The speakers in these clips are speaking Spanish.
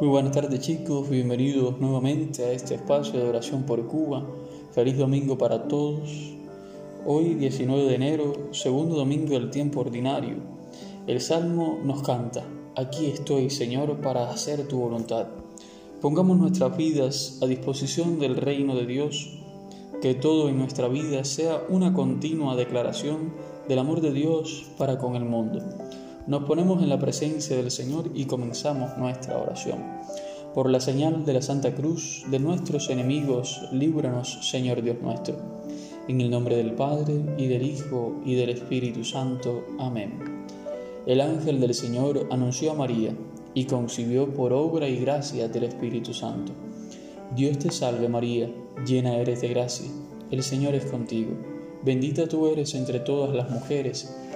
Muy buenas tardes chicos, bienvenidos nuevamente a este espacio de oración por Cuba. Feliz domingo para todos. Hoy 19 de enero, segundo domingo del tiempo ordinario. El Salmo nos canta, aquí estoy Señor para hacer tu voluntad. Pongamos nuestras vidas a disposición del reino de Dios, que todo en nuestra vida sea una continua declaración del amor de Dios para con el mundo. Nos ponemos en la presencia del Señor y comenzamos nuestra oración. Por la señal de la Santa Cruz de nuestros enemigos, líbranos, Señor Dios nuestro. En el nombre del Padre, y del Hijo, y del Espíritu Santo. Amén. El ángel del Señor anunció a María, y concibió por obra y gracia del Espíritu Santo. Dios te salve María, llena eres de gracia, el Señor es contigo. Bendita tú eres entre todas las mujeres,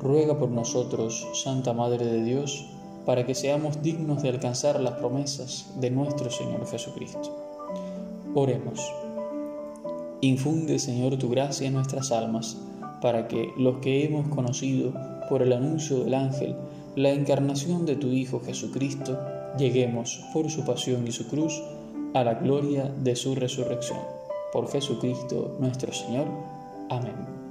ruega por nosotros, Santa Madre de Dios, para que seamos dignos de alcanzar las promesas de nuestro Señor Jesucristo. Oremos. Infunde, Señor, tu gracia en nuestras almas, para que los que hemos conocido por el anuncio del ángel la encarnación de tu Hijo Jesucristo, lleguemos por su pasión y su cruz a la gloria de su resurrección. Por Jesucristo nuestro Señor. Amén.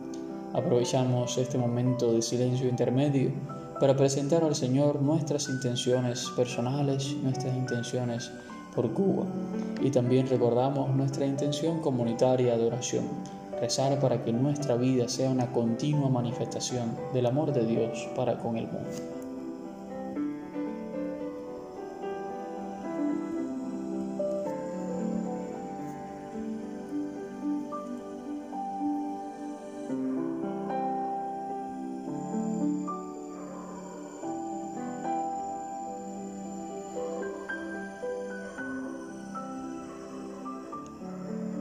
Aprovechamos este momento de silencio intermedio para presentar al Señor nuestras intenciones personales, nuestras intenciones por Cuba. Y también recordamos nuestra intención comunitaria de oración, rezar para que nuestra vida sea una continua manifestación del amor de Dios para con el mundo.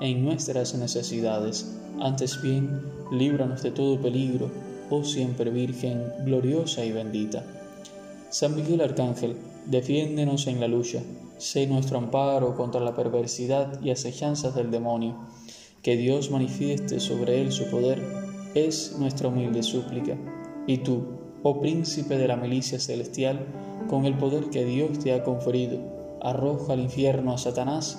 en nuestras necesidades. Antes bien, líbranos de todo peligro, oh siempre Virgen, gloriosa y bendita. San Miguel Arcángel, defiéndenos en la lucha, sé nuestro amparo contra la perversidad y acechanzas del demonio. Que Dios manifieste sobre él su poder, es nuestra humilde súplica. Y tú, oh príncipe de la milicia celestial, con el poder que Dios te ha conferido, arroja al infierno a Satanás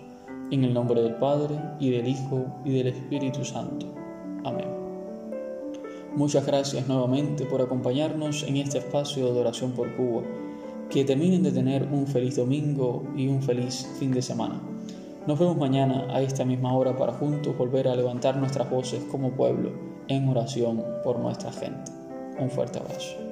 En el nombre del Padre, y del Hijo, y del Espíritu Santo. Amén. Muchas gracias nuevamente por acompañarnos en este espacio de oración por Cuba. Que terminen de tener un feliz domingo y un feliz fin de semana. Nos vemos mañana a esta misma hora para juntos volver a levantar nuestras voces como pueblo en oración por nuestra gente. Un fuerte abrazo.